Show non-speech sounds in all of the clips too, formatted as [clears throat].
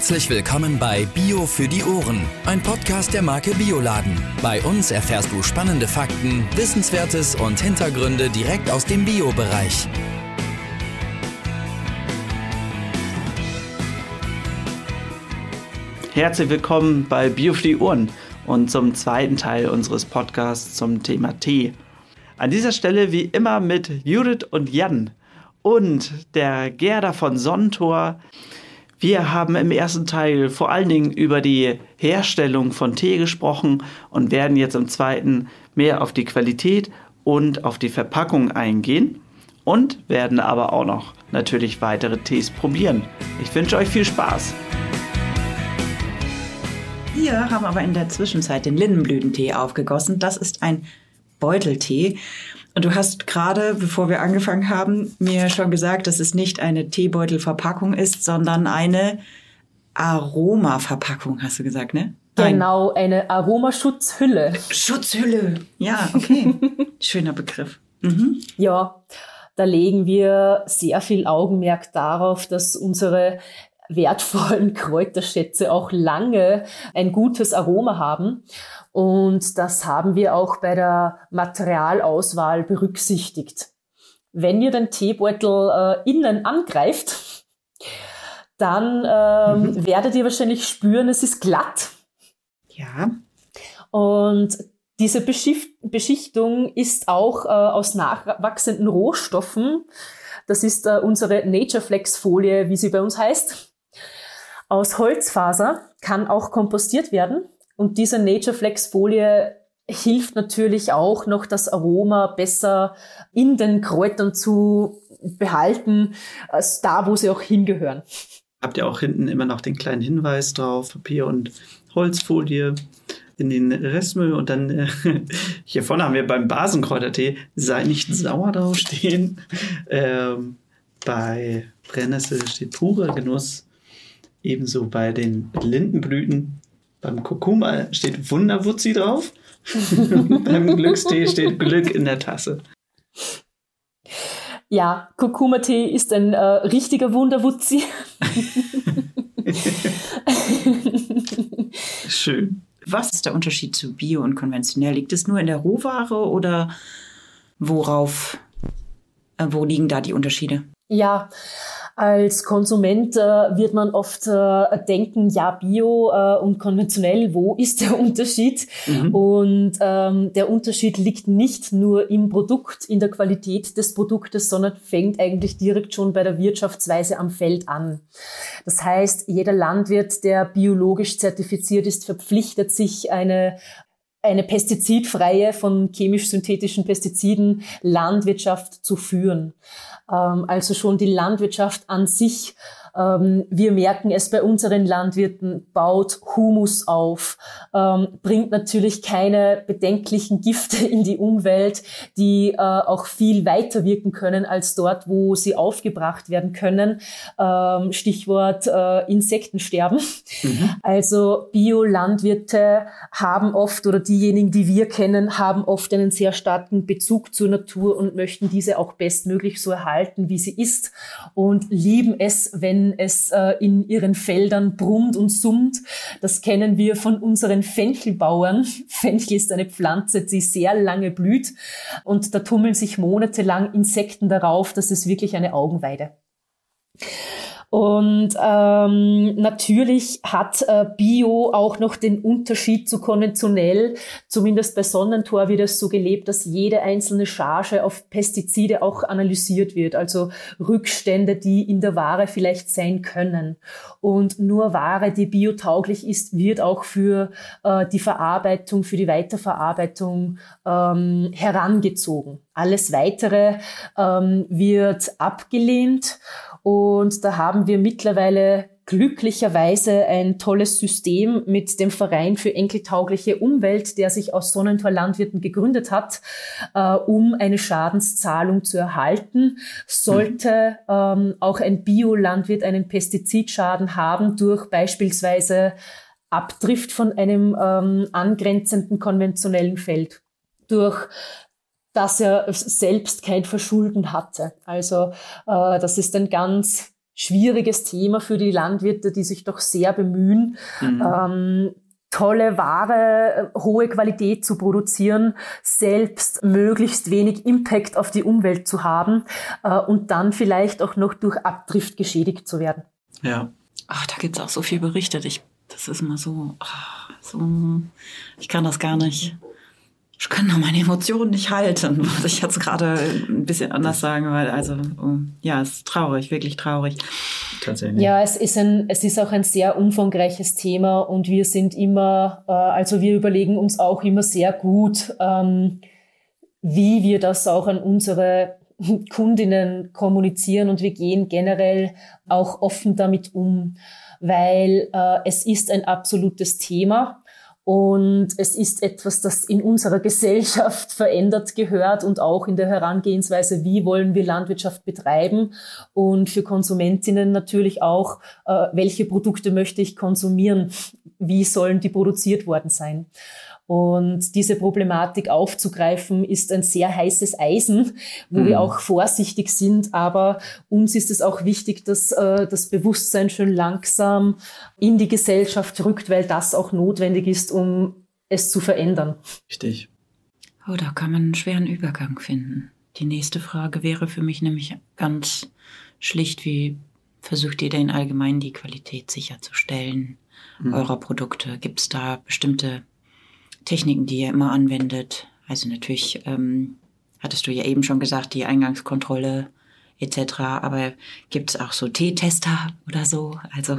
Herzlich willkommen bei Bio für die Ohren, ein Podcast der Marke Bioladen. Bei uns erfährst du spannende Fakten, Wissenswertes und Hintergründe direkt aus dem Bio-Bereich. Herzlich willkommen bei Bio für die Ohren und zum zweiten Teil unseres Podcasts zum Thema Tee. An dieser Stelle wie immer mit Judith und Jan und der Gerda von Sonnentor. Wir haben im ersten Teil vor allen Dingen über die Herstellung von Tee gesprochen und werden jetzt im zweiten mehr auf die Qualität und auf die Verpackung eingehen und werden aber auch noch natürlich weitere Tees probieren. Ich wünsche euch viel Spaß. Wir haben aber in der Zwischenzeit den Lindenblütentee aufgegossen. Das ist ein Beuteltee. Und du hast gerade, bevor wir angefangen haben, mir schon gesagt, dass es nicht eine Teebeutelverpackung ist, sondern eine Aromaverpackung, hast du gesagt, ne? Genau, eine Aromaschutzhülle. Schutzhülle. Ja, okay. [laughs] Schöner Begriff. Mhm. Ja, da legen wir sehr viel Augenmerk darauf, dass unsere wertvollen Kräuterschätze auch lange ein gutes Aroma haben. Und das haben wir auch bei der Materialauswahl berücksichtigt. Wenn ihr den Teebeutel äh, innen angreift, dann ähm, mhm. werdet ihr wahrscheinlich spüren, es ist glatt. Ja. Und diese Beschichtung ist auch äh, aus nachwachsenden Rohstoffen. Das ist äh, unsere Natureflex Folie, wie sie bei uns heißt. Aus Holzfaser kann auch kompostiert werden und diese Natureflex Folie hilft natürlich auch noch das Aroma besser in den Kräutern zu behalten, da, wo sie auch hingehören. Habt ihr auch hinten immer noch den kleinen Hinweis drauf, Papier und Holzfolie in den Restmüll und dann äh, [laughs] hier vorne haben wir beim Basenkräutertee sei nicht sauer draufstehen. Ähm, bei Brennnessel steht purer Genuss. Ebenso bei den Lindenblüten beim Kurkuma steht Wunderwutzi drauf. [laughs] Beim Glückstee steht Glück in der Tasse. Ja, Kurkuma-Tee ist ein äh, richtiger Wunderwutzi. [laughs] Schön. Was ist der Unterschied zu Bio und konventionell? Liegt es nur in der Rohware oder worauf, äh, wo liegen da die Unterschiede? Ja, als Konsument äh, wird man oft äh, denken, ja, Bio äh, und konventionell, wo ist der [laughs] Unterschied? Mhm. Und ähm, der Unterschied liegt nicht nur im Produkt, in der Qualität des Produktes, sondern fängt eigentlich direkt schon bei der Wirtschaftsweise am Feld an. Das heißt, jeder Landwirt, der biologisch zertifiziert ist, verpflichtet sich eine eine pestizidfreie von chemisch-synthetischen Pestiziden Landwirtschaft zu führen. Ähm, also schon die Landwirtschaft an sich wir merken es bei unseren Landwirten, baut Humus auf, ähm, bringt natürlich keine bedenklichen Gifte [laughs] in die Umwelt, die äh, auch viel weiter wirken können als dort, wo sie aufgebracht werden können. Ähm, Stichwort äh, Insektensterben. Mhm. Also Biolandwirte haben oft oder diejenigen, die wir kennen, haben oft einen sehr starken Bezug zur Natur und möchten diese auch bestmöglich so erhalten, wie sie ist und lieben es, wenn wenn es äh, in ihren Feldern brummt und summt. Das kennen wir von unseren Fenchelbauern. [laughs] Fenchel ist eine Pflanze, die sehr lange blüht und da tummeln sich monatelang Insekten darauf. Das ist wirklich eine Augenweide. Und ähm, natürlich hat äh, Bio auch noch den Unterschied zu konventionell. Zumindest bei Sonnentor wird es so gelebt, dass jede einzelne Charge auf Pestizide auch analysiert wird. Also Rückstände, die in der Ware vielleicht sein können. Und nur Ware, die biotauglich ist, wird auch für äh, die Verarbeitung, für die Weiterverarbeitung ähm, herangezogen. Alles Weitere ähm, wird abgelehnt. Und da haben wir mittlerweile glücklicherweise ein tolles System mit dem Verein für enkeltaugliche Umwelt, der sich aus Sonnentor Landwirten gegründet hat, äh, um eine Schadenszahlung zu erhalten. Sollte ähm, auch ein Biolandwirt einen Pestizidschaden haben durch beispielsweise Abdrift von einem ähm, angrenzenden konventionellen Feld, durch dass er selbst kein Verschulden hatte. Also äh, das ist ein ganz schwieriges Thema für die Landwirte, die sich doch sehr bemühen, mhm. ähm, tolle Ware, äh, hohe Qualität zu produzieren, selbst möglichst wenig Impact auf die Umwelt zu haben äh, und dann vielleicht auch noch durch Abdrift geschädigt zu werden. Ja. Ach, da gibt's auch so viel berichtet. Ich, das ist immer so, ach, so, ich kann das gar nicht ich kann noch meine Emotionen nicht halten, [laughs] muss ich jetzt gerade ein bisschen anders sagen, weil also ja, es ist traurig, wirklich traurig. Tatsächlich. Ja, es ist ein, es ist auch ein sehr umfangreiches Thema und wir sind immer, äh, also wir überlegen uns auch immer sehr gut, ähm, wie wir das auch an unsere [laughs] Kundinnen kommunizieren und wir gehen generell auch offen damit um, weil äh, es ist ein absolutes Thema und es ist etwas, das in unserer Gesellschaft [laughs] verändert gehört und auch in der Herangehensweise, wie wollen wir Landwirtschaft betreiben und für Konsumentinnen natürlich auch, äh, welche Produkte möchte ich konsumieren, wie sollen die produziert worden sein. Und diese Problematik aufzugreifen, ist ein sehr heißes Eisen, wo mhm. wir auch vorsichtig sind. Aber uns ist es auch wichtig, dass äh, das Bewusstsein schön langsam in die Gesellschaft rückt, weil das auch notwendig ist, um es zu verändern. Richtig. Oh, da kann man einen schweren Übergang finden. Die nächste Frage wäre für mich nämlich ganz schlicht, wie versucht ihr denn allgemein die Qualität sicherzustellen mhm. eurer Produkte? Gibt es da bestimmte Techniken, die ihr immer anwendet. Also natürlich ähm, hattest du ja eben schon gesagt, die Eingangskontrolle etc. Aber gibt es auch so T-Tester oder so? Also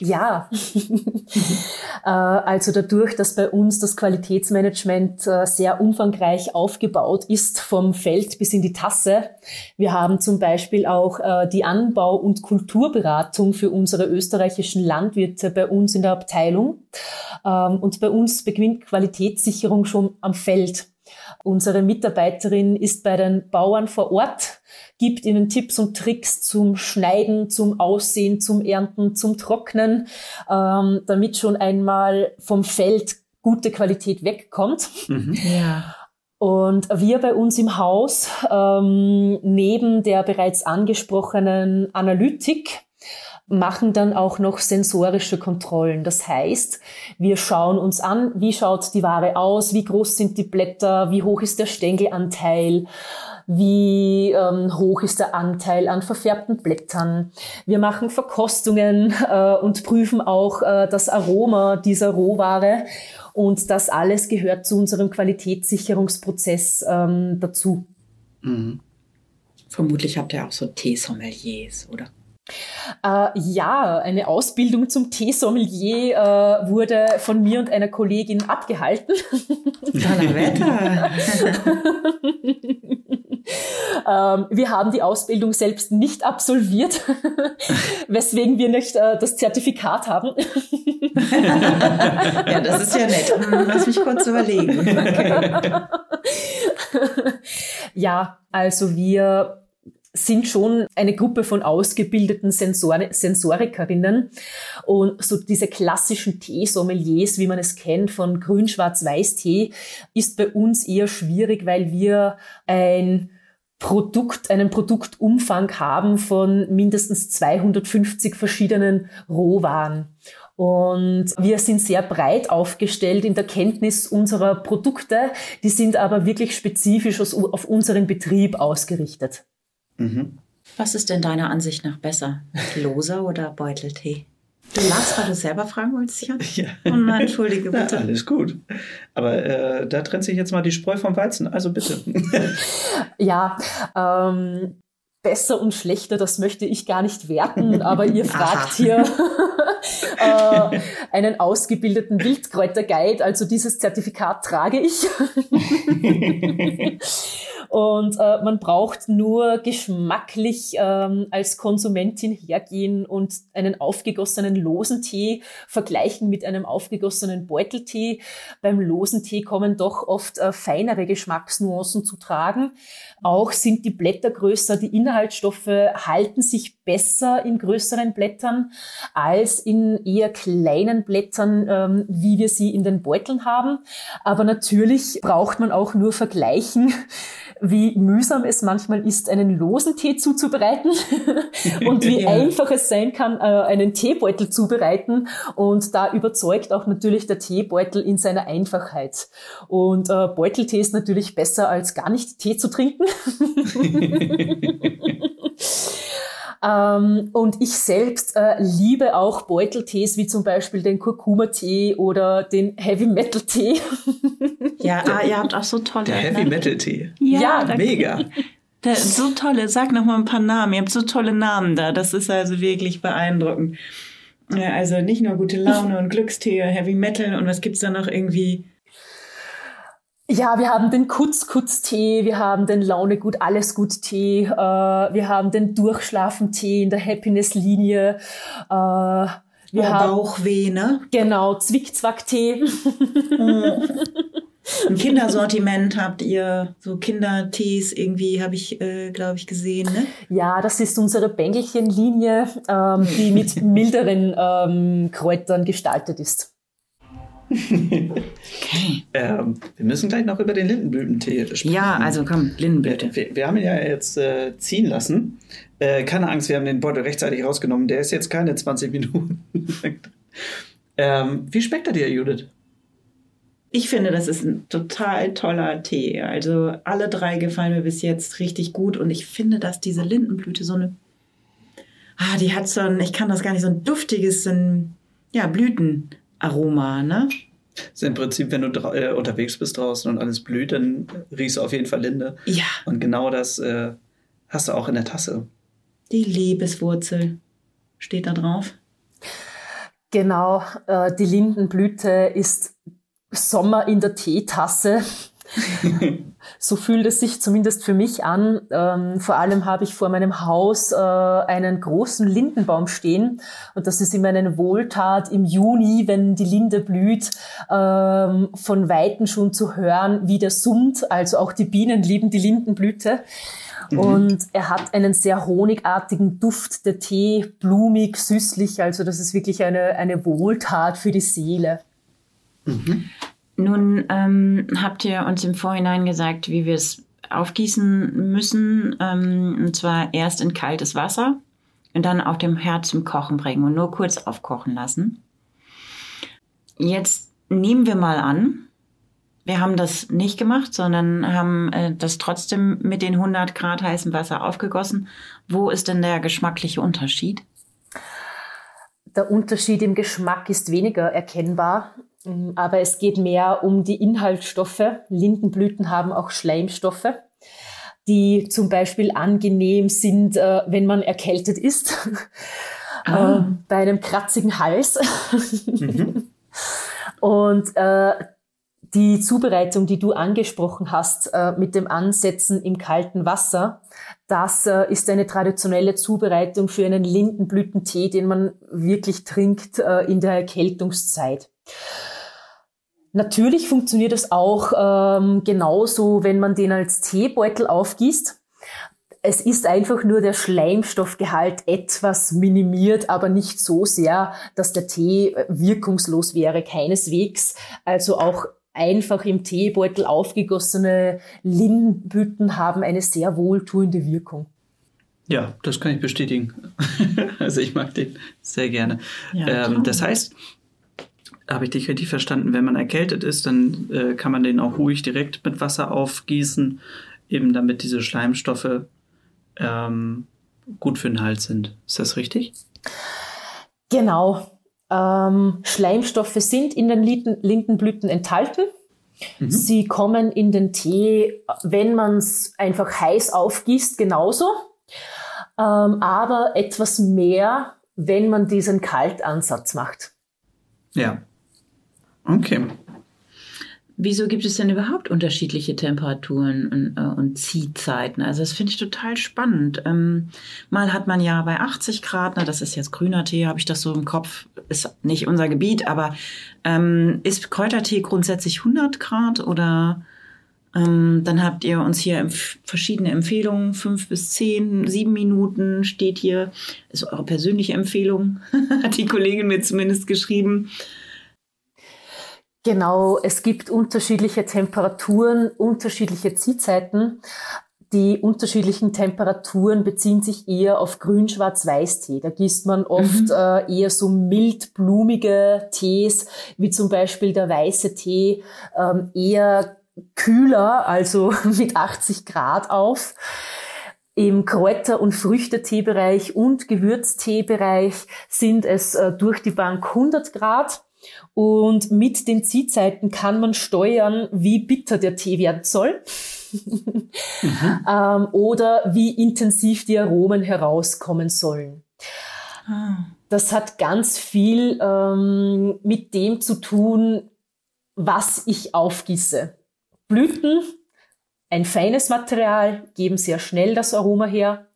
ja, [laughs] äh, also dadurch, dass bei uns das Qualitätsmanagement äh, sehr umfangreich aufgebaut ist, vom Feld bis in die Tasse. Wir haben zum Beispiel auch äh, die Anbau- und Kulturberatung für unsere österreichischen Landwirte bei uns in der Abteilung. Ähm, und bei uns beginnt Qualitätssicherung schon am Feld. Unsere Mitarbeiterin ist bei den Bauern vor Ort, gibt ihnen Tipps und Tricks zum Schneiden, zum Aussehen, zum Ernten, zum Trocknen, ähm, damit schon einmal vom Feld gute Qualität wegkommt. Mhm. Ja. Und wir bei uns im Haus, ähm, neben der bereits angesprochenen Analytik, machen dann auch noch sensorische Kontrollen. Das heißt, wir schauen uns an, wie schaut die Ware aus, wie groß sind die Blätter, wie hoch ist der Stängelanteil, wie ähm, hoch ist der Anteil an verfärbten Blättern. Wir machen Verkostungen [laughs] äh, und prüfen auch äh, das Aroma dieser Rohware. Und das alles gehört zu unserem Qualitätssicherungsprozess ähm, dazu. Mhm. Vermutlich habt ihr auch so Teesommeliers, oder? Äh, ja, eine Ausbildung zum Teesommelier äh, wurde von mir und einer Kollegin abgehalten. Donnerwetter! [laughs] ähm, wir haben die Ausbildung selbst nicht absolviert, [laughs] weswegen wir nicht äh, das Zertifikat haben. [laughs] ja, das ist ja nett. Lass mich kurz überlegen. Okay. ja, also wir sind schon eine Gruppe von ausgebildeten Sensor Sensorikerinnen und so diese klassischen Tee-Sommeliers, wie man es kennt von Grün, Schwarz, Weiß Tee, ist bei uns eher schwierig, weil wir ein Produkt, einen Produktumfang haben von mindestens 250 verschiedenen Rohwaren. Und wir sind sehr breit aufgestellt in der Kenntnis unserer Produkte. Die sind aber wirklich spezifisch auf unseren Betrieb ausgerichtet. Mhm. Was ist denn deiner Ansicht nach besser? Loser oder Beuteltee? Du magst, weil du selber fragen wolltest, Jan? Ja. Oh nein, entschuldige [laughs] bitte. Ja, alles gut. Aber äh, da trennt sich jetzt mal die Spreu vom Weizen. Also bitte. [laughs] ja, ähm, besser und schlechter, das möchte ich gar nicht werten, aber ihr [laughs] fragt hier äh, einen ausgebildeten Wildkräuterguide, also dieses Zertifikat trage ich. Und äh, man braucht nur geschmacklich ähm, als Konsumentin hergehen und einen aufgegossenen losen Tee vergleichen mit einem aufgegossenen Beuteltee. Beim losen Tee kommen doch oft äh, feinere Geschmacksnuancen zu tragen. Auch sind die Blätter größer, die Inhaltsstoffe halten sich besser in größeren Blättern als in eher kleinen Blättern, ähm, wie wir sie in den Beuteln haben. Aber natürlich braucht man auch nur vergleichen, wie mühsam es manchmal ist, einen losen Tee zuzubereiten [laughs] und wie ja. einfach es sein kann, äh, einen Teebeutel zubereiten. Und da überzeugt auch natürlich der Teebeutel in seiner Einfachheit. Und äh, Beuteltee ist natürlich besser als gar nicht Tee zu trinken. [laughs] Ähm, und ich selbst äh, liebe auch Beuteltees wie zum Beispiel den Kurkuma-Tee oder den Heavy-Metal-Tee. Ja, [laughs] ah, ihr habt auch so tolle. Der Heavy-Metal-Tee. Ja, ja mega. Da, so tolle, sag noch mal ein paar Namen. Ihr habt so tolle Namen da. Das ist also wirklich beeindruckend. Ja, also nicht nur gute Laune und Glückstee, Heavy Metal und was gibt's da noch irgendwie? Ja, wir haben den Kutz-Kutz-Tee, wir haben den Laune gut, alles gut Tee, äh, wir haben den Durchschlafen-Tee in der Happiness-Linie. Äh, wir oh, haben Bauchweh, ne? Genau, Zwick-Zwack-Tee. [laughs] Ein Kindersortiment habt ihr, so Kindertees irgendwie, habe ich, äh, glaube ich, gesehen, ne? Ja, das ist unsere Bängelchen-Linie, ähm, die mit [laughs] milderen ähm, Kräutern gestaltet ist okay. Ähm, wir müssen gleich noch über den Lindenblütentee sprechen. Ja, also komm, Lindenblüte. Wir, wir haben ihn ja jetzt äh, ziehen lassen. Äh, keine Angst, wir haben den Beutel rechtzeitig rausgenommen. Der ist jetzt keine 20 Minuten. [laughs] ähm, wie schmeckt er dir, Judith? Ich finde, das ist ein total toller Tee. Also alle drei gefallen mir bis jetzt richtig gut und ich finde, dass diese Lindenblüte so eine, ah, die hat so ein, ich kann das gar nicht, so ein duftiges, so ein, ja, Blüten, Aroma, ne? ist im Prinzip, wenn du äh, unterwegs bist draußen und alles blüht, dann riechst du auf jeden Fall Linde. Ja. Und genau das äh, hast du auch in der Tasse. Die Liebeswurzel steht da drauf. Genau, äh, die Lindenblüte ist Sommer in der Teetasse. [laughs] so fühlt es sich zumindest für mich an. Ähm, vor allem habe ich vor meinem Haus äh, einen großen Lindenbaum stehen und das ist immer eine Wohltat im Juni, wenn die Linde blüht, ähm, von Weitem schon zu hören, wie der summt. Also auch die Bienen lieben die Lindenblüte. Mhm. Und er hat einen sehr honigartigen Duft, der Tee, blumig, süßlich. Also das ist wirklich eine, eine Wohltat für die Seele. Mhm. Nun ähm, habt ihr uns im Vorhinein gesagt, wie wir es aufgießen müssen. Ähm, und zwar erst in kaltes Wasser und dann auf dem Herd zum Kochen bringen und nur kurz aufkochen lassen. Jetzt nehmen wir mal an, wir haben das nicht gemacht, sondern haben äh, das trotzdem mit den 100 Grad heißem Wasser aufgegossen. Wo ist denn der geschmackliche Unterschied? Der Unterschied im Geschmack ist weniger erkennbar. Mm, aber es geht mehr um die Inhaltsstoffe. Lindenblüten haben auch Schleimstoffe, die zum Beispiel angenehm sind, äh, wenn man erkältet ist, ah. äh, bei einem kratzigen Hals. Mhm. [laughs] Und äh, die Zubereitung, die du angesprochen hast, äh, mit dem Ansetzen im kalten Wasser, das äh, ist eine traditionelle Zubereitung für einen Lindenblütentee, den man wirklich trinkt äh, in der Erkältungszeit. Natürlich funktioniert es auch ähm, genauso, wenn man den als Teebeutel aufgießt. Es ist einfach nur der Schleimstoffgehalt etwas minimiert, aber nicht so sehr, dass der Tee wirkungslos wäre, keineswegs. Also auch einfach im Teebeutel aufgegossene Lindenblüten haben eine sehr wohltuende Wirkung. Ja, das kann ich bestätigen. [laughs] also ich mag den sehr gerne. Ja, ähm, das heißt, habe ich dich richtig verstanden, wenn man erkältet ist, dann äh, kann man den auch ruhig direkt mit Wasser aufgießen, eben damit diese Schleimstoffe ähm, gut für den Hals sind. Ist das richtig? Genau. Ähm, Schleimstoffe sind in den Lindenblüten enthalten. Mhm. Sie kommen in den Tee, wenn man es einfach heiß aufgießt, genauso. Ähm, aber etwas mehr, wenn man diesen Kaltansatz macht. Ja. Okay. Wieso gibt es denn überhaupt unterschiedliche Temperaturen und, äh, und Ziehzeiten? Also das finde ich total spannend. Ähm, mal hat man ja bei 80 Grad, na, das ist jetzt grüner Tee, habe ich das so im Kopf, ist nicht unser Gebiet, aber ähm, ist Kräutertee grundsätzlich 100 Grad oder ähm, dann habt ihr uns hier empf verschiedene Empfehlungen, fünf bis zehn, sieben Minuten steht hier, ist eure persönliche Empfehlung, [laughs] hat die Kollegin mir zumindest geschrieben. Genau, es gibt unterschiedliche Temperaturen, unterschiedliche Ziehzeiten. Die unterschiedlichen Temperaturen beziehen sich eher auf Grün-Schwarz-Weiß-Tee. Da gießt man oft mhm. äh, eher so mildblumige Tees, wie zum Beispiel der weiße Tee, ähm, eher kühler, also [laughs] mit 80 Grad auf. Im Kräuter- und Früchteteebereich und Gewürzteebereich sind es äh, durch die Bank 100 Grad. Und mit den Ziehzeiten kann man steuern, wie bitter der Tee werden soll mhm. [laughs] ähm, oder wie intensiv die Aromen herauskommen sollen. Ah. Das hat ganz viel ähm, mit dem zu tun, was ich aufgieße. Blüten, ein feines Material, geben sehr schnell das Aroma her.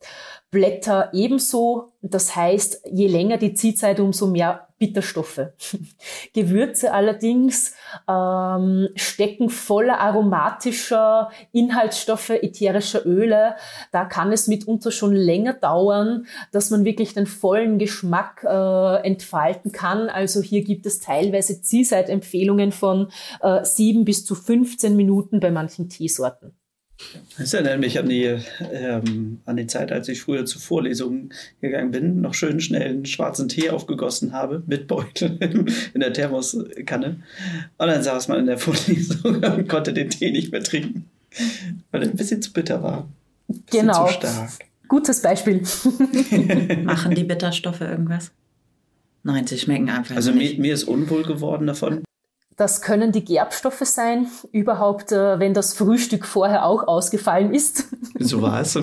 Blätter ebenso. Das heißt, je länger die Ziehzeit, umso mehr Bitterstoffe. [laughs] Gewürze allerdings ähm, stecken voller aromatischer Inhaltsstoffe, ätherischer Öle. Da kann es mitunter schon länger dauern, dass man wirklich den vollen Geschmack äh, entfalten kann. Also hier gibt es teilweise Zielzeitempfehlungen von äh, sieben bis zu 15 Minuten bei manchen Teesorten. Das erinnert mich an die, ähm, an die Zeit, als ich früher zu Vorlesungen gegangen bin, noch schön schnell einen schwarzen Tee aufgegossen habe, mit Beutel [laughs] in der Thermoskanne. Und dann saß man in der [laughs] Vorlesung und konnte den Tee nicht mehr trinken, weil er ein bisschen zu bitter war. Genau. Zu stark. Gutes Beispiel. [laughs] Machen die Bitterstoffe irgendwas? Nein, sie schmecken einfach also nicht. Also mir, mir ist unwohl geworden davon. Das können die Gerbstoffe sein, überhaupt, äh, wenn das Frühstück vorher auch ausgefallen ist. [laughs] So war es. [laughs] äh,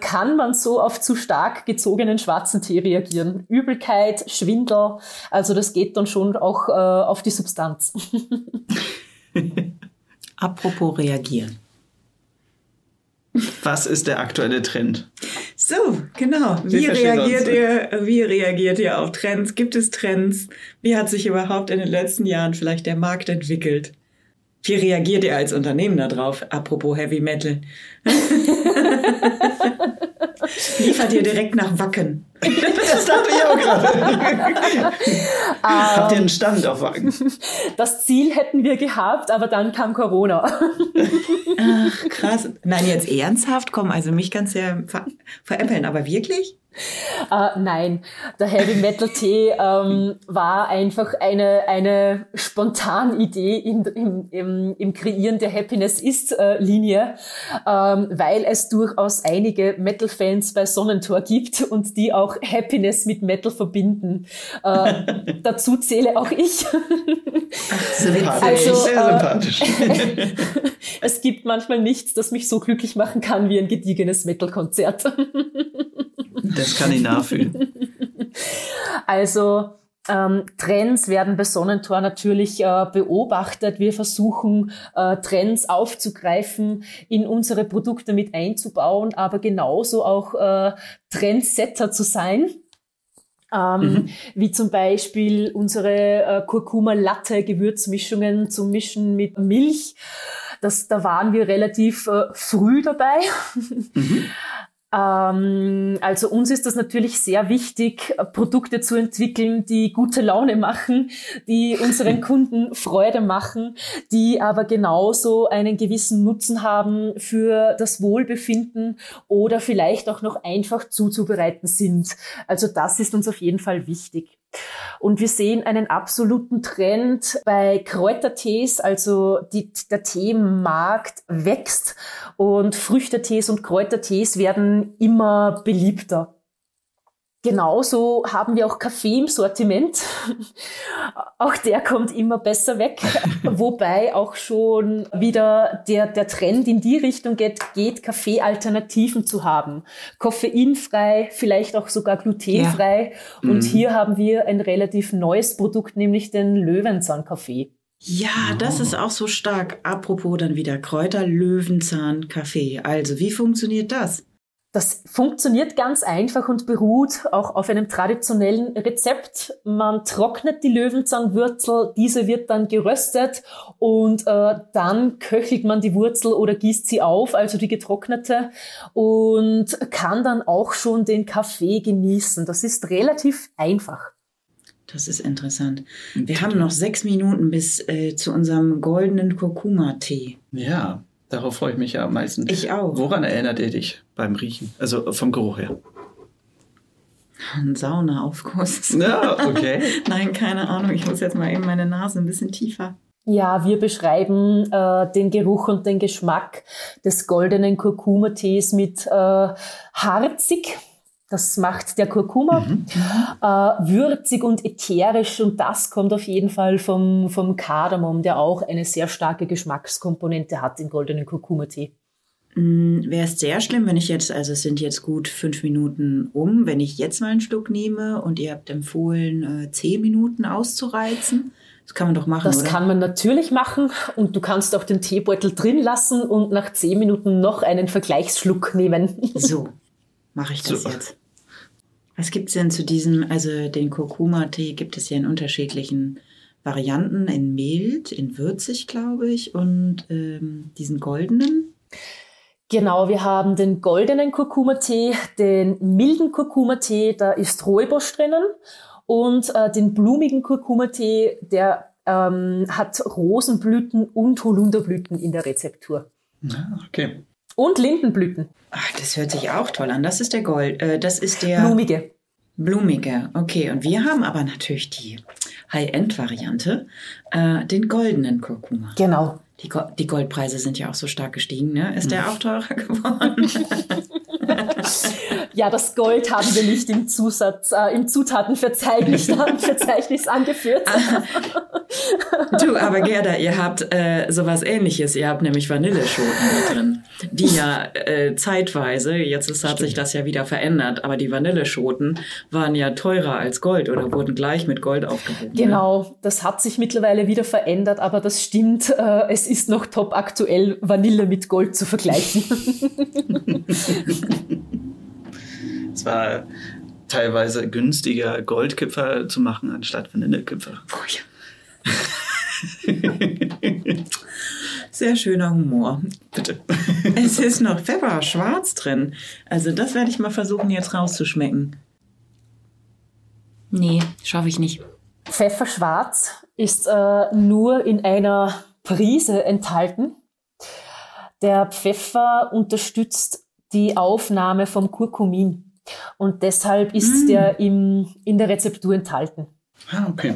kann man so auf zu stark gezogenen schwarzen Tee reagieren. Übelkeit, Schwindel, also das geht dann schon auch äh, auf die Substanz. [laughs] Apropos reagieren. Was ist der aktuelle Trend? So, genau. Wie reagiert ihr, wie reagiert ihr auf Trends? Gibt es Trends? Wie hat sich überhaupt in den letzten Jahren vielleicht der Markt entwickelt? Wie reagiert ihr als Unternehmen darauf? Apropos Heavy Metal. [laughs] Liefert ihr direkt nach Wacken? [laughs] Das dachte ich auch gerade. [laughs] Habt ihr einen Stand auf Wacken? [laughs] Das Ziel hätten wir gehabt, aber dann kam Corona. Ach, krass. Nein, jetzt ernsthaft? Komm, also mich kannst du ja ver veräppeln, aber wirklich? Uh, nein, der Heavy Metal Tee ähm, war einfach eine, eine spontane Idee im, im, im, im Kreieren der Happiness ist äh, Linie, ähm, weil es durchaus einige Metal-Fans bei Sonnentor gibt und die auch Happiness mit Metal verbinden. Äh, [laughs] dazu zähle auch ich. sympathisch, also, sehr äh, sympathisch. [laughs] es gibt manchmal nichts, das mich so glücklich machen kann wie ein gediegenes Metal-Konzert. Das kann ich nachfühlen. Also ähm, Trends werden bei Sonnentor natürlich äh, beobachtet. Wir versuchen äh, Trends aufzugreifen, in unsere Produkte mit einzubauen, aber genauso auch äh, Trendsetter zu sein. Ähm, mhm. Wie zum Beispiel unsere äh, Kurkuma-Latte-Gewürzmischungen zum Mischen mit Milch. Das, da waren wir relativ äh, früh dabei. Mhm. [laughs] Ähm, also uns ist das natürlich sehr wichtig, Produkte zu entwickeln, die gute Laune machen, die unseren [laughs] Kunden Freude machen, die aber genauso einen gewissen Nutzen haben für das Wohlbefinden oder vielleicht auch noch einfach zuzubereiten sind. Also das ist uns auf jeden Fall wichtig. Und wir sehen einen absoluten Trend bei Kräutertees, also die, der Teemarkt wächst und Früchtetees und Kräutertees werden immer beliebter. Genauso haben wir auch Kaffee im Sortiment. auch der kommt immer besser weg, [laughs] wobei auch schon wieder der, der Trend in die Richtung geht, geht Kaffee-Alternativen zu haben. Koffeinfrei, vielleicht auch sogar glutenfrei. Ja. Und mhm. hier haben wir ein relativ neues Produkt, nämlich den Löwenzahn-Kaffee. Ja, das ist auch so stark. Apropos dann wieder Kräuter, Löwenzahn, Kaffee. Also, wie funktioniert das? Das funktioniert ganz einfach und beruht auch auf einem traditionellen Rezept. Man trocknet die Löwenzahnwurzel, diese wird dann geröstet und äh, dann köchelt man die Wurzel oder gießt sie auf, also die getrocknete, und kann dann auch schon den Kaffee genießen. Das ist relativ einfach. Das ist interessant. Wir haben noch sechs Minuten bis äh, zu unserem goldenen Kurkuma-Tee. Ja, darauf freue ich mich ja am meisten. Ich auch. Woran erinnert ihr dich beim Riechen? Also vom Geruch her. Ein Saunaaufguss. Ja, okay. [laughs] Nein, keine Ahnung. Ich muss jetzt mal eben meine Nase ein bisschen tiefer. Ja, wir beschreiben äh, den Geruch und den Geschmack des goldenen Kurkuma-Tees mit äh, harzig. Das macht der Kurkuma. Mhm. Äh, würzig und ätherisch und das kommt auf jeden Fall vom, vom Kardamom, der auch eine sehr starke Geschmackskomponente hat im goldenen Kurkuma-Tee. Wäre es sehr schlimm, wenn ich jetzt, also es sind jetzt gut fünf Minuten um, wenn ich jetzt mal einen Schluck nehme und ihr habt empfohlen, äh, zehn Minuten auszureizen? Das kann man doch machen, Das oder? kann man natürlich machen und du kannst auch den Teebeutel drin lassen und nach zehn Minuten noch einen Vergleichsschluck nehmen. So, [laughs] mache ich das Super. jetzt. Was gibt es denn zu diesem, also den Kurkuma-Tee gibt es ja in unterschiedlichen Varianten, in mild, in würzig, glaube ich, und ähm, diesen goldenen. Genau, wir haben den goldenen Kurkuma-Tee, den milden Kurkuma-Tee, da ist Rooibos drinnen und äh, den blumigen Kurkuma-Tee, der ähm, hat Rosenblüten und Holunderblüten in der Rezeptur. Ah, okay. Und Lindenblüten, Ach, das hört sich auch toll an. Das ist der Gold, äh, das ist der blumige. blumige. Okay, und wir haben aber natürlich die High-End-Variante, äh, den goldenen Kurkuma. Genau. Die, Go die Goldpreise sind ja auch so stark gestiegen, ne? Ist der auch teurer [laughs] geworden? [laughs] Ja, das Gold haben wir nicht im Zusatz, äh, im Zutatenverzeichnis [laughs] [laughs] Verzeichnis angeführt. Du, aber Gerda, ihr habt äh, sowas ähnliches. Ihr habt nämlich Vanilleschoten da drin. Die ja äh, zeitweise, jetzt ist, hat sich das ja wieder verändert, aber die Vanilleschoten waren ja teurer als Gold oder wurden gleich mit Gold aufgehoben. Genau, das hat sich mittlerweile wieder verändert, aber das stimmt, äh, es ist noch top aktuell, Vanille mit Gold zu vergleichen. [laughs] Es war teilweise günstiger, Goldkipfer zu machen, anstatt Vanillekipfer. Oh ja. Sehr schöner Humor. Bitte. Es ist noch Pfeffer schwarz drin. Also das werde ich mal versuchen jetzt rauszuschmecken. Nee, schaffe ich nicht. Pfefferschwarz ist äh, nur in einer Prise enthalten. Der Pfeffer unterstützt die Aufnahme vom Kurkumin und deshalb ist der im, in der Rezeptur enthalten. Ah, okay.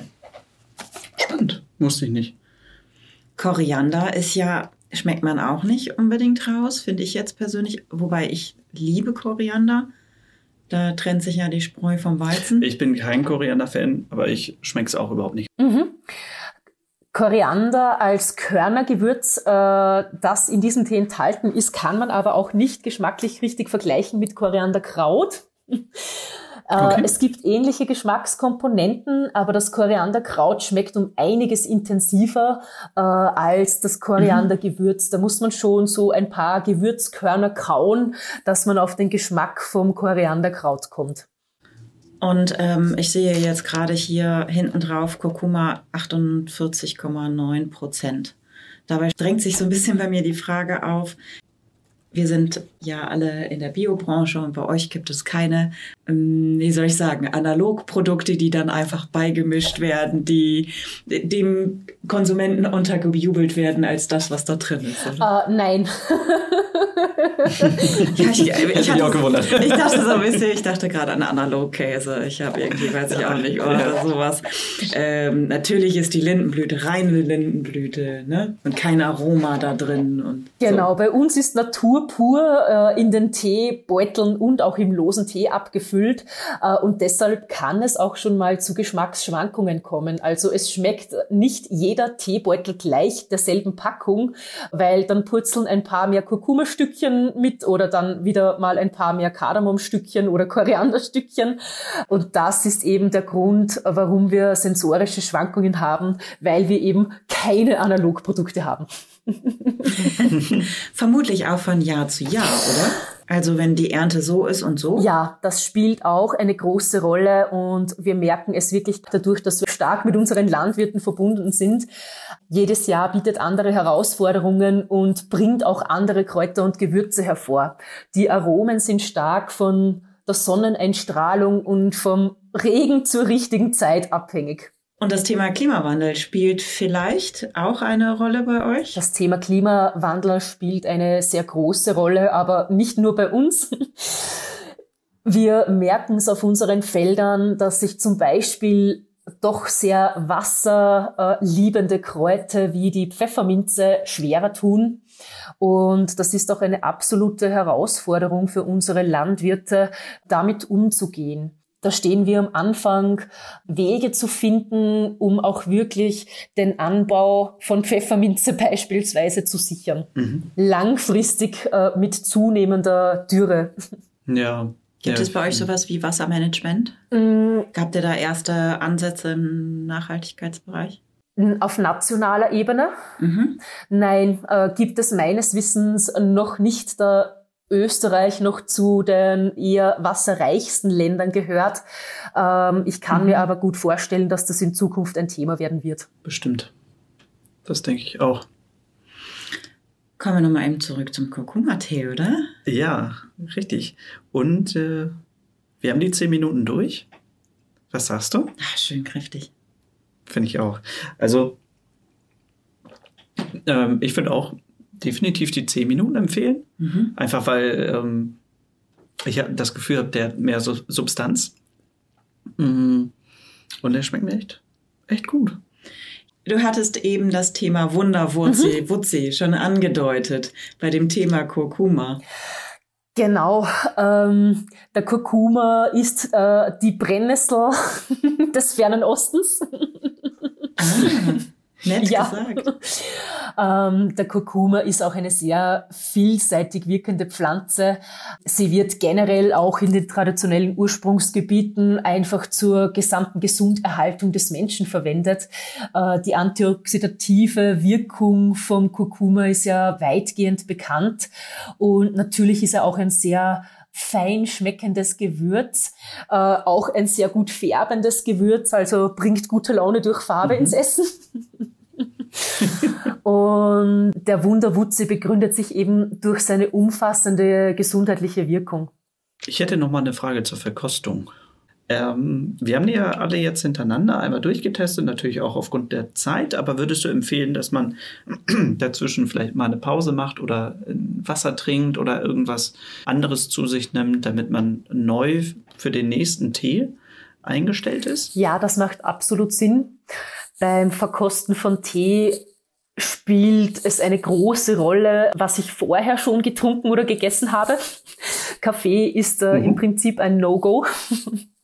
Spannend. Wusste ich nicht. Koriander ist ja, schmeckt man auch nicht unbedingt raus, finde ich jetzt persönlich. Wobei ich liebe Koriander. Da trennt sich ja die Spreu vom Weizen. Ich bin kein Koriander-Fan, aber ich schmecke es auch überhaupt nicht. Mhm. Koriander als Körnergewürz, äh, das in diesem Tee enthalten ist, kann man aber auch nicht geschmacklich richtig vergleichen mit Korianderkraut. [laughs] Okay. Äh, es gibt ähnliche Geschmackskomponenten, aber das Korianderkraut schmeckt um einiges intensiver äh, als das Koriandergewürz. Da muss man schon so ein paar Gewürzkörner kauen, dass man auf den Geschmack vom Korianderkraut kommt. Und ähm, ich sehe jetzt gerade hier hinten drauf Kurkuma 48,9 Prozent. Dabei drängt sich so ein bisschen bei mir die Frage auf, wir sind ja alle in der Biobranche und bei euch gibt es keine, ähm, wie soll ich sagen, Analogprodukte, die dann einfach beigemischt werden, die dem Konsumenten untergejubelt werden als das, was da drin ist. Äh, nein. Ja, ich, ich, Hätte mich auch gewundert. Ich dachte so ein bisschen, ich dachte gerade an Analogkäse. Ich habe irgendwie, weiß ich auch nicht, oder sowas. Ähm, natürlich ist die Lindenblüte reine Lindenblüte, ne? Und kein Aroma da drin. Und Genau, bei uns ist Natur pur äh, in den Teebeuteln und auch im losen Tee abgefüllt äh, und deshalb kann es auch schon mal zu Geschmacksschwankungen kommen. Also es schmeckt nicht jeder Teebeutel gleich derselben Packung, weil dann purzeln ein paar mehr Kurkuma-Stückchen mit oder dann wieder mal ein paar mehr Kardamomstückchen oder Korianderstückchen und das ist eben der Grund, warum wir sensorische Schwankungen haben, weil wir eben keine Analogprodukte haben. [laughs] Vermutlich auch von Jahr zu Jahr, oder? Also wenn die Ernte so ist und so. Ja, das spielt auch eine große Rolle und wir merken es wirklich dadurch, dass wir stark mit unseren Landwirten verbunden sind. Jedes Jahr bietet andere Herausforderungen und bringt auch andere Kräuter und Gewürze hervor. Die Aromen sind stark von der Sonneneinstrahlung und vom Regen zur richtigen Zeit abhängig. Und das Thema Klimawandel spielt vielleicht auch eine Rolle bei euch? Das Thema Klimawandel spielt eine sehr große Rolle, aber nicht nur bei uns. Wir merken es auf unseren Feldern, dass sich zum Beispiel doch sehr wasserliebende Kräuter wie die Pfefferminze schwerer tun. Und das ist auch eine absolute Herausforderung für unsere Landwirte, damit umzugehen. Da stehen wir am Anfang, Wege zu finden, um auch wirklich den Anbau von Pfefferminze [laughs] beispielsweise zu sichern. Mhm. Langfristig äh, mit zunehmender Dürre. Ja. Gibt ja, es bei euch sowas wie Wassermanagement? Mhm. Habt ihr da erste Ansätze im Nachhaltigkeitsbereich? Auf nationaler Ebene? Mhm. Nein, äh, gibt es meines Wissens noch nicht. Da Österreich noch zu den eher wasserreichsten Ländern gehört. Ähm, ich kann mhm. mir aber gut vorstellen, dass das in Zukunft ein Thema werden wird. Bestimmt. Das denke ich auch. Kommen wir nochmal eben zurück zum Kurkuma-Tee, oder? Ja, richtig. Und äh, wir haben die zehn Minuten durch. Was sagst du? Ach, schön kräftig. Finde ich auch. Also, ähm, ich finde auch, definitiv die 10 Minuten empfehlen. Mhm. Einfach weil ähm, ich das Gefühl habe, der hat mehr so Substanz. Mhm. Und der schmeckt mir echt, echt gut. Du hattest eben das Thema Wunderwurzel, mhm. Wutzi schon angedeutet bei dem Thema Kurkuma. Genau, ähm, der Kurkuma ist äh, die Brennnessel [laughs] des fernen Ostens. Ah. Nett ja. gesagt. [laughs] ähm, der Kurkuma ist auch eine sehr vielseitig wirkende Pflanze. Sie wird generell auch in den traditionellen Ursprungsgebieten einfach zur gesamten Gesunderhaltung des Menschen verwendet. Äh, die antioxidative Wirkung vom Kurkuma ist ja weitgehend bekannt und natürlich ist er auch ein sehr fein schmeckendes Gewürz, äh, auch ein sehr gut färbendes Gewürz, also bringt gute Laune durch Farbe mhm. ins Essen. [laughs] und der Wunderwutze begründet sich eben durch seine umfassende gesundheitliche Wirkung. Ich hätte noch mal eine Frage zur Verkostung. Ähm, wir haben die ja alle jetzt hintereinander einmal durchgetestet, natürlich auch aufgrund der Zeit, aber würdest du empfehlen, dass man [clears throat] dazwischen vielleicht mal eine Pause macht oder Wasser trinkt oder irgendwas anderes zu sich nimmt, damit man neu für den nächsten Tee eingestellt ist? Ja, das macht absolut Sinn. Beim Verkosten von Tee spielt es eine große Rolle, was ich vorher schon getrunken oder gegessen habe. Kaffee ist äh, mhm. im Prinzip ein No-Go. [laughs]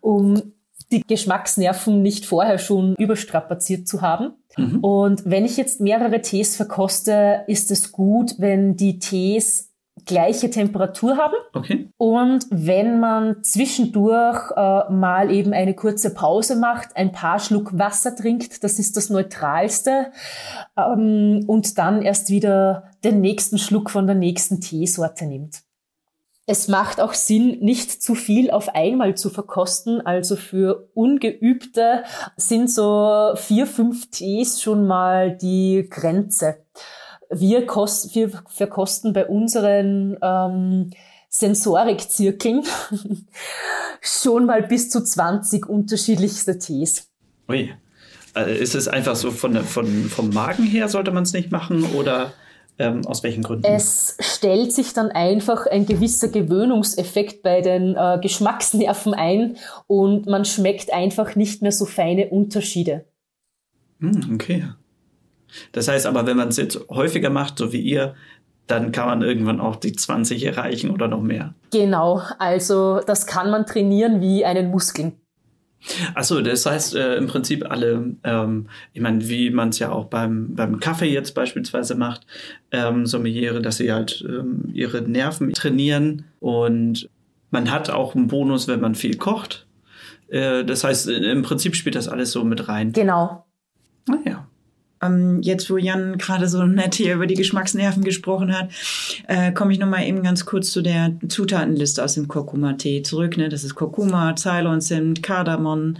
um die Geschmacksnerven nicht vorher schon überstrapaziert zu haben. Mhm. Und wenn ich jetzt mehrere Tees verkoste, ist es gut, wenn die Tees gleiche Temperatur haben. Okay. Und wenn man zwischendurch äh, mal eben eine kurze Pause macht, ein paar Schluck Wasser trinkt, das ist das Neutralste, ähm, und dann erst wieder den nächsten Schluck von der nächsten Teesorte nimmt. Es macht auch Sinn, nicht zu viel auf einmal zu verkosten. Also für Ungeübte sind so vier, fünf Tees schon mal die Grenze. Wir, kost, wir verkosten bei unseren ähm, Sensorikzirkeln [laughs] schon mal bis zu 20 unterschiedlichste Tees. Ui. Also ist es einfach so von, von, vom Magen her sollte man es nicht machen oder ähm, aus welchen Gründen? Es stellt sich dann einfach ein gewisser Gewöhnungseffekt bei den äh, Geschmacksnerven ein und man schmeckt einfach nicht mehr so feine Unterschiede. Hm, okay. Das heißt aber, wenn man es jetzt häufiger macht, so wie ihr, dann kann man irgendwann auch die 20 erreichen oder noch mehr. Genau, also das kann man trainieren wie einen Muskeln. Achso, das heißt äh, im Prinzip alle, ähm, ich meine, wie man es ja auch beim, beim Kaffee jetzt beispielsweise macht, ähm, Sommeliere, dass sie halt ähm, ihre Nerven trainieren und man hat auch einen Bonus, wenn man viel kocht. Äh, das heißt, im Prinzip spielt das alles so mit rein. Genau. Naja. Ähm, jetzt, wo Jan gerade so [laughs] nett hier über die Geschmacksnerven gesprochen hat, äh, komme ich nochmal eben ganz kurz zu der Zutatenliste aus dem Kurkuma-Tee zurück. Ne? Das ist Kurkuma, Ceylon Zimt, Kardamom,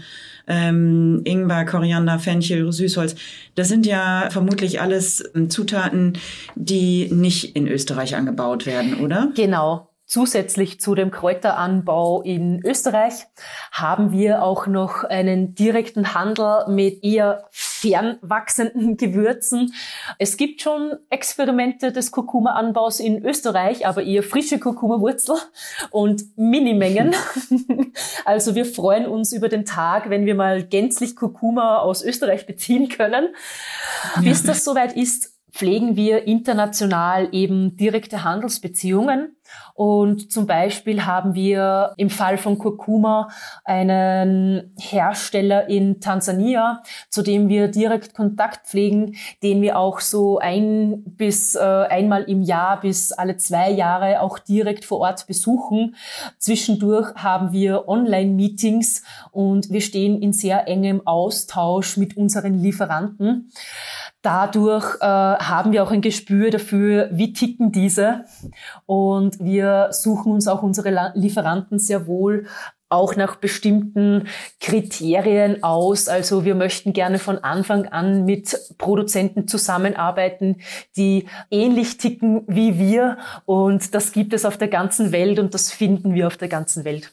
ähm, Ingwer, Koriander, Fenchel, Süßholz. Das sind ja vermutlich alles ähm, Zutaten, die nicht in Österreich angebaut werden, oder? Genau. Zusätzlich zu dem Kräuteranbau in Österreich haben wir auch noch einen direkten Handel mit eher fernwachsenden Gewürzen. Es gibt schon Experimente des Kurkuma-Anbaus in Österreich, aber eher frische Kurkuma-Wurzel und Minimengen. [laughs] also wir freuen uns über den Tag, wenn wir mal gänzlich Kurkuma aus Österreich beziehen können. Bis das soweit ist, pflegen wir international eben direkte Handelsbeziehungen. Und zum Beispiel haben wir im Fall von Kurkuma einen Hersteller in Tansania, zu dem wir direkt Kontakt pflegen, den wir auch so ein bis äh, einmal im Jahr bis alle zwei Jahre auch direkt vor Ort besuchen. Zwischendurch haben wir Online-Meetings und wir stehen in sehr engem Austausch mit unseren Lieferanten. Dadurch äh, haben wir auch ein Gespür dafür, wie ticken diese. Und wir suchen uns auch unsere Lieferanten sehr wohl auch nach bestimmten Kriterien aus. Also wir möchten gerne von Anfang an mit Produzenten zusammenarbeiten, die ähnlich ticken wie wir. Und das gibt es auf der ganzen Welt und das finden wir auf der ganzen Welt.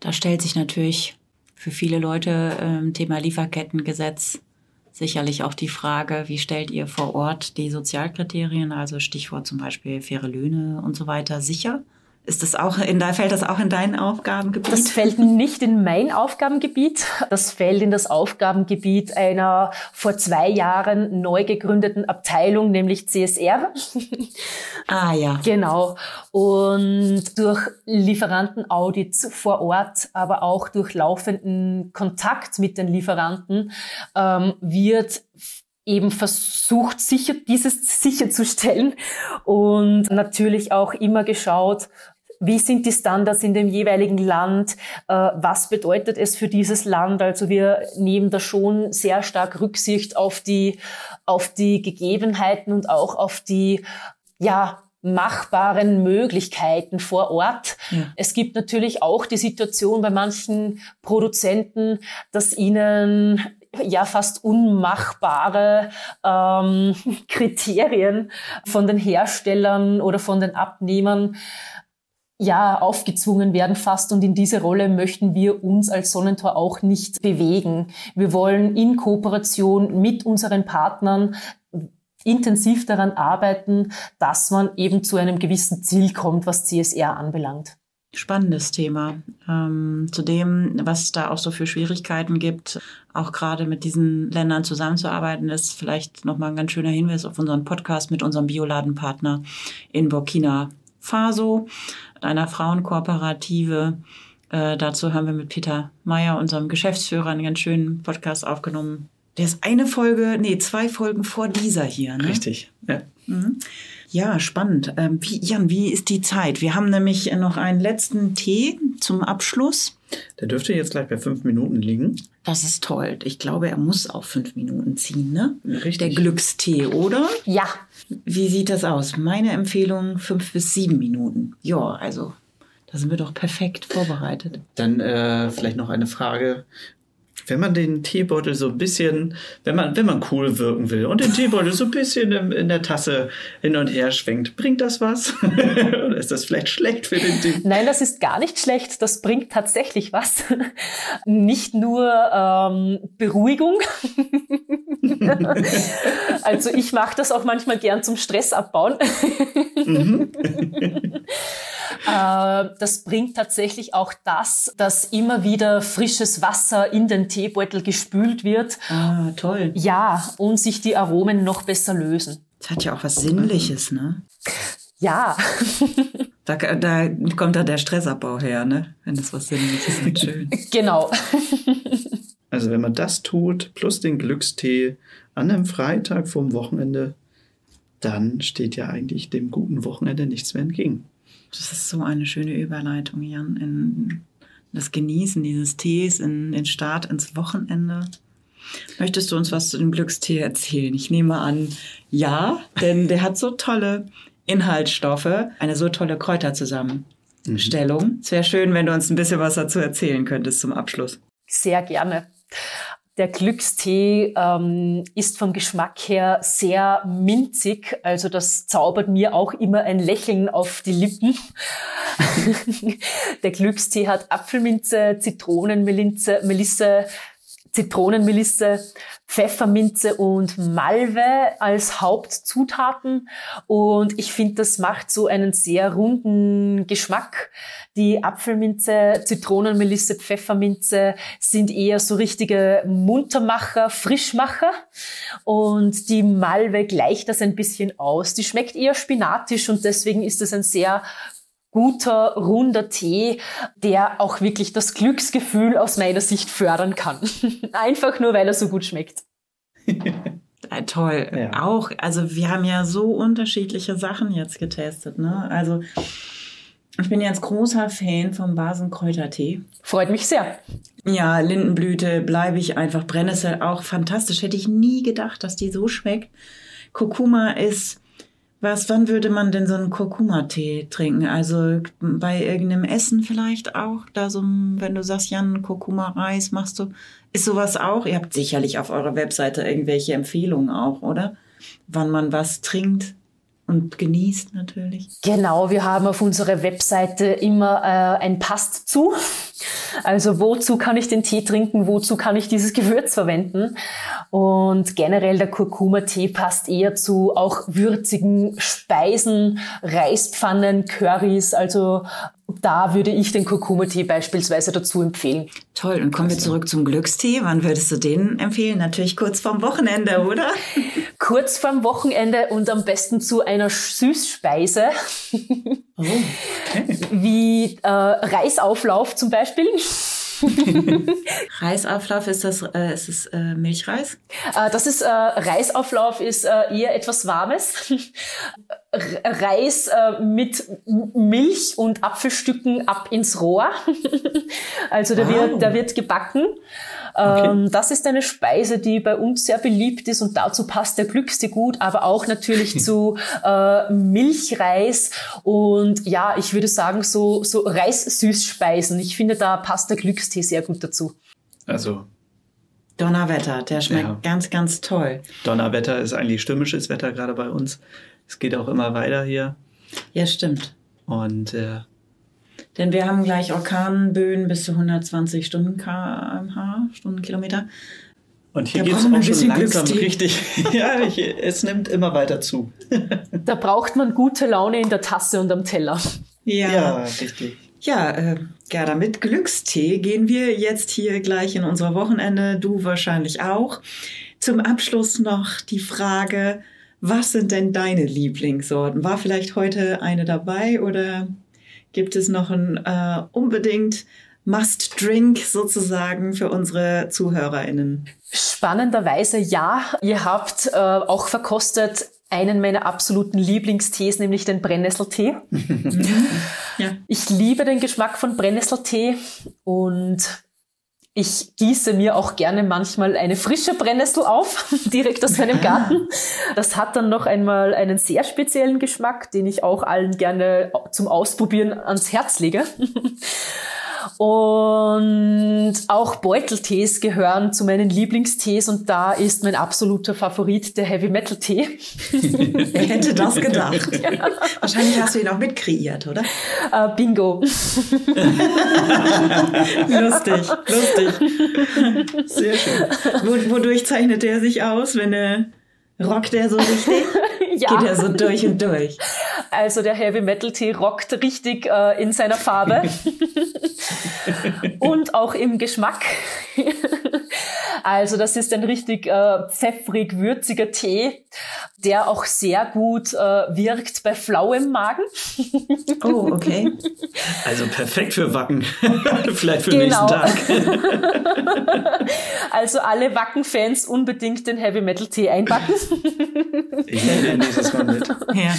Da stellt sich natürlich für viele Leute ähm, Thema Lieferkettengesetz sicherlich auch die Frage, wie stellt ihr vor Ort die Sozialkriterien, also Stichwort zum Beispiel faire Löhne und so weiter, sicher? Ist das auch in, fällt das auch in dein Aufgabengebiet? Das fällt nicht in mein Aufgabengebiet. Das fällt in das Aufgabengebiet einer vor zwei Jahren neu gegründeten Abteilung, nämlich CSR. [laughs] Ah, ja. Genau. Und durch Lieferantenaudits vor Ort, aber auch durch laufenden Kontakt mit den Lieferanten ähm, wird eben versucht, sicher, dieses sicherzustellen und natürlich auch immer geschaut, wie sind die Standards in dem jeweiligen Land? Äh, was bedeutet es für dieses Land? Also wir nehmen da schon sehr stark Rücksicht auf die, auf die Gegebenheiten und auch auf die, ja, machbaren Möglichkeiten vor Ort. Ja. Es gibt natürlich auch die Situation bei manchen Produzenten, dass ihnen ja fast unmachbare ähm, [laughs] Kriterien von den Herstellern oder von den Abnehmern ja, aufgezwungen werden fast. Und in diese Rolle möchten wir uns als Sonnentor auch nicht bewegen. Wir wollen in Kooperation mit unseren Partnern intensiv daran arbeiten, dass man eben zu einem gewissen Ziel kommt, was CSR anbelangt. Spannendes Thema. Ähm, zu dem, was es da auch so für Schwierigkeiten gibt, auch gerade mit diesen Ländern zusammenzuarbeiten, ist vielleicht nochmal ein ganz schöner Hinweis auf unseren Podcast mit unserem Bioladenpartner in Burkina Faso einer Frauenkooperative. Äh, dazu haben wir mit Peter Meyer, unserem Geschäftsführer, einen ganz schönen Podcast aufgenommen. Der ist eine Folge, nee, zwei Folgen vor dieser hier. Ne? Richtig, ja. Mhm. Ja, spannend. Ähm, wie, Jan, wie ist die Zeit? Wir haben nämlich noch einen letzten Tee zum Abschluss. Der dürfte jetzt gleich bei fünf Minuten liegen. Das ist toll. Ich glaube, er muss auf fünf Minuten ziehen, ne? Richtig. Der Glückstee, oder? Ja. Wie sieht das aus? Meine Empfehlung fünf bis sieben Minuten. Ja, also da sind wir doch perfekt vorbereitet. Dann äh, vielleicht noch eine Frage wenn man den Teebeutel so ein bisschen, wenn man, wenn man cool wirken will und den Teebeutel so ein bisschen in, in der Tasse hin und her schwenkt, bringt das was? [laughs] Oder ist das vielleicht schlecht für den Tee? Nein, das ist gar nicht schlecht. Das bringt tatsächlich was. [laughs] nicht nur ähm, Beruhigung. [laughs] [laughs] also ich mache das auch manchmal gern zum Stress abbauen. mhm. [laughs] Äh, das bringt tatsächlich auch das, dass immer wieder frisches Wasser in den Teebeutel gespült wird. Ah, toll. Ja, und sich die Aromen noch besser lösen. Das hat ja auch was Sinnliches, ne? Ja. [laughs] Da, da kommt da der Stressabbau her, ne? Wenn das was Sinnliches ist, schön. Genau. Also wenn man das tut, plus den Glückstee an einem Freitag vorm Wochenende, dann steht ja eigentlich dem guten Wochenende nichts mehr entgegen. Das ist so eine schöne Überleitung, Jan, in das Genießen dieses Tees, in den Start ins Wochenende. Möchtest du uns was zu dem Glückstee erzählen? Ich nehme an, ja, denn der hat so tolle Inhaltsstoffe, eine so tolle Kräuterzusammenstellung. Mhm. Es wäre schön, wenn du uns ein bisschen was dazu erzählen könntest zum Abschluss. Sehr gerne. Der Glückstee ähm, ist vom Geschmack her sehr minzig, also das zaubert mir auch immer ein Lächeln auf die Lippen. [laughs] Der Glückstee hat Apfelminze, Zitronenmelisse, Melisse, Zitronenmelisse, Pfefferminze und Malve als Hauptzutaten. Und ich finde, das macht so einen sehr runden Geschmack. Die Apfelminze, Zitronenmelisse, Pfefferminze sind eher so richtige Muntermacher, Frischmacher. Und die Malve gleicht das ein bisschen aus. Die schmeckt eher spinatisch und deswegen ist es ein sehr guter, runder Tee, der auch wirklich das Glücksgefühl aus meiner Sicht fördern kann. [laughs] Einfach nur, weil er so gut schmeckt. Äh, [laughs] toll. Ja. Auch, also wir haben ja so unterschiedliche Sachen jetzt getestet. Ne? Also ich bin jetzt großer Fan vom Basenkräutertee. Freut mich sehr. Ja, Lindenblüte bleibe ich einfach. Brennnessel auch fantastisch. Hätte ich nie gedacht, dass die so schmeckt. Kurkuma ist was, wann würde man denn so einen Kurkuma-Tee trinken? Also bei irgendeinem Essen vielleicht auch? Da so, wenn du sagst, Jan, Kurkuma-Reis machst du, ist sowas auch? Ihr habt sicherlich auf eurer Webseite irgendwelche Empfehlungen auch, oder? Wann man was trinkt und genießt natürlich. Genau, wir haben auf unserer Webseite immer äh, ein Passt zu. Also wozu kann ich den Tee trinken, wozu kann ich dieses Gewürz verwenden? Und generell der Kurkuma-Tee passt eher zu auch würzigen Speisen, Reispfannen, Currys, also da würde ich den Kurkuma-Tee beispielsweise dazu empfehlen. Toll, und kommen wir zurück zum Glückstee. Wann würdest du den empfehlen? Natürlich kurz vorm Wochenende, oder? [laughs] kurz vorm Wochenende und am besten zu einer Süßspeise. Oh, okay. Wie äh, Reisauflauf zum Beispiel. [laughs] Reisauflauf, ist das, äh, ist das äh, Milchreis? Äh, das ist äh, Reisauflauf ist äh, eher etwas Warmes. [laughs] Reis äh, mit Milch und Apfelstücken ab ins Rohr. [laughs] also der, wow. wird, der wird gebacken. Okay. Ähm, das ist eine Speise, die bei uns sehr beliebt ist und dazu passt der Glückste gut, aber auch natürlich [laughs] zu äh, Milchreis und ja, ich würde sagen so, so Reissüßspeisen. Ich finde, da passt der Glückstee sehr gut dazu. Also Donnerwetter, der schmeckt ja. ganz, ganz toll. Donnerwetter ist eigentlich stürmisches Wetter gerade bei uns. Es geht auch immer weiter hier. Ja, stimmt. Und äh, denn wir haben gleich Orkanböen bis zu 120 Stunden kmh, Stundenkilometer. Und hier geht es auch schon langsam richtig. [laughs] ja, ich, es nimmt immer weiter zu. [laughs] da braucht man gute Laune in der Tasse und am Teller. Ja, ja richtig. Ja, äh, Gerda, mit Glückstee gehen wir jetzt hier gleich in unser Wochenende, du wahrscheinlich auch. Zum Abschluss noch die Frage, was sind denn deine Lieblingssorten? War vielleicht heute eine dabei oder gibt es noch ein äh, unbedingt Must-Drink sozusagen für unsere ZuhörerInnen? Spannenderweise ja. Ihr habt äh, auch verkostet einen meiner absoluten Lieblingstees, nämlich den Brennnesseltee. [laughs] ja. Ich liebe den Geschmack von Brennnesseltee und ich gieße mir auch gerne manchmal eine frische Brennnessel auf, [laughs] direkt aus meinem Garten. Das hat dann noch einmal einen sehr speziellen Geschmack, den ich auch allen gerne zum Ausprobieren ans Herz lege. Und auch Beuteltees gehören zu meinen Lieblingstees und da ist mein absoluter Favorit der Heavy Metal Tee. [laughs] Wer hätte das gedacht? [laughs] Ja. Wahrscheinlich hast du ihn auch mitkreiert, oder? Uh, bingo. [laughs] lustig, lustig. Sehr schön. Wodurch zeichnet er sich aus, wenn er rockt er so richtig? Ja. Geht er so durch und durch? Also der Heavy Metal Tee rockt richtig äh, in seiner Farbe [laughs] und auch im Geschmack. Also das ist ein richtig äh, pfeffrig würziger Tee, der auch sehr gut äh, wirkt bei flauem Magen. oh, okay. Also perfekt für Wacken. [laughs] Vielleicht für den genau. nächsten Tag. [laughs] also alle Wacken-Fans unbedingt den Heavy Metal Tee einpacken. ich nehme nächstes Mal mit. Ja.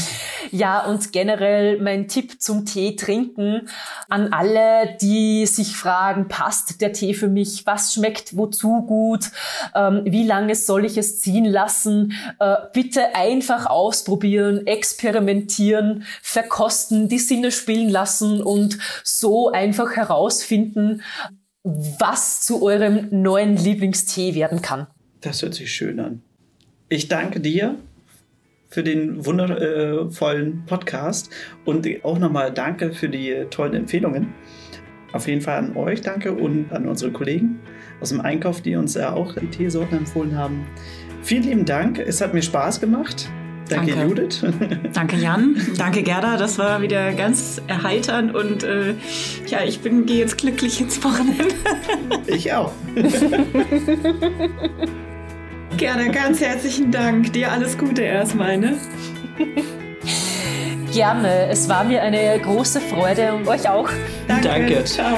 ja, und generell mein Tipp zum Tee trinken an alle, die sich fragen, passt der Tee für mich? Was schmeckt wozu gut? Ähm, wie lange soll ich es ziehen lassen? Äh, bitte einfach ausprobieren, experimentieren, verkosten, die Sinne spielen lassen und so einfach herausfinden, was zu eurem neuen Lieblingstee werden kann. Das hört sich schön an. Ich danke dir für den wundervollen Podcast und auch nochmal danke für die tollen Empfehlungen. Auf jeden Fall an euch danke und an unsere Kollegen aus dem Einkauf, die uns ja auch die Teesorten empfohlen haben. Vielen lieben Dank. Es hat mir Spaß gemacht. Danke, Danke. Judith. [laughs] Danke, Jan. Danke, Gerda. Das war wieder ganz erheiternd und äh, ja, ich bin gehe jetzt glücklich ins Wochenende. [laughs] Ich auch. [laughs] Gerda, ganz herzlichen Dank. Dir alles Gute erstmal, ne? Gerne. Es war mir eine große Freude und euch auch. Danke. Danke. Ciao.